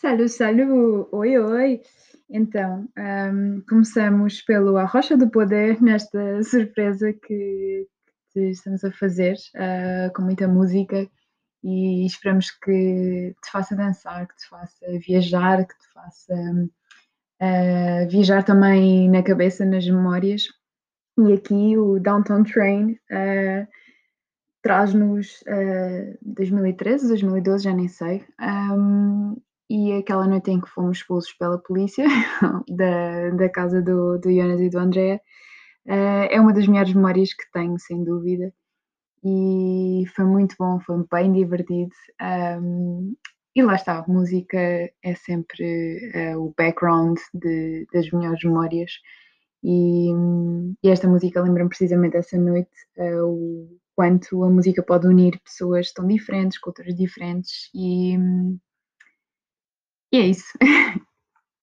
Salut, salut! Oi, oi! Então, hum, começamos pelo A Rocha do Poder, nesta surpresa que que estamos a fazer, ah, com muita música e esperamos que te faça dançar, que te faça viajar, que te faça, ah, viajar também na cabeça, nas memórias. E aqui o Downtown Train, ah, traz-nos, ah, 2013, 2012, já nem sei, hum, e aquela noite em que fomos expulsos pela polícia da da casa do do Jonas e do André, ah, é uma das melhores memórias que tenho, sem dúvida, e foi muito bom, foi bem divertido, hum, e lá está, a música é sempre, ah, o background de das melhores memórias, e e esta música lembra-me precisamente dessa noite, ah, o quanto a música pode unir pessoas tão diferentes, culturas diferentes. E e é isso.